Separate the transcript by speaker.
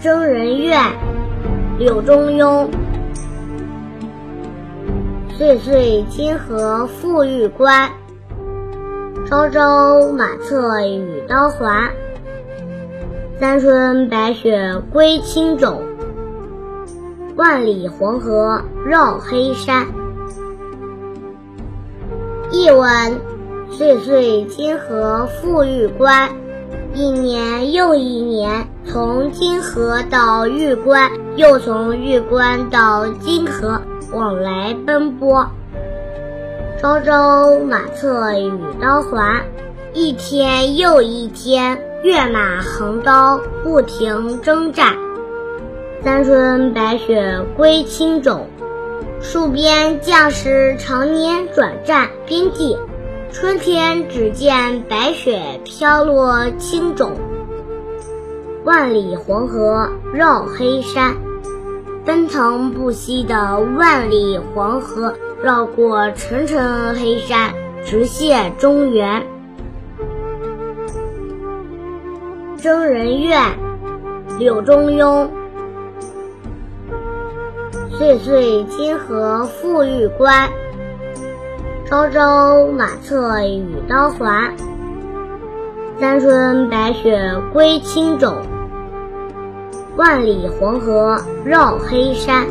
Speaker 1: 征人怨柳中庸。岁岁金河复玉关，朝朝马策与刀环。三春白雪归青冢，万里黄河绕黑山。译文：岁岁金河复玉关，一年又一年，从金河到玉关，又从玉关到金河。往来奔波，朝朝马策与刀环，一天又一天，跃马横刀不停征战。三春白雪归青冢，戍边将士常年转战边地，春天只见白雪飘落青冢。万里黄河绕黑山。奔腾不息的万里黄河，绕过层层黑山，直泻中原。征人怨，柳中庸。岁岁金河复玉关，朝朝马策与刀环。三春白雪归青冢。万里黄河绕黑山。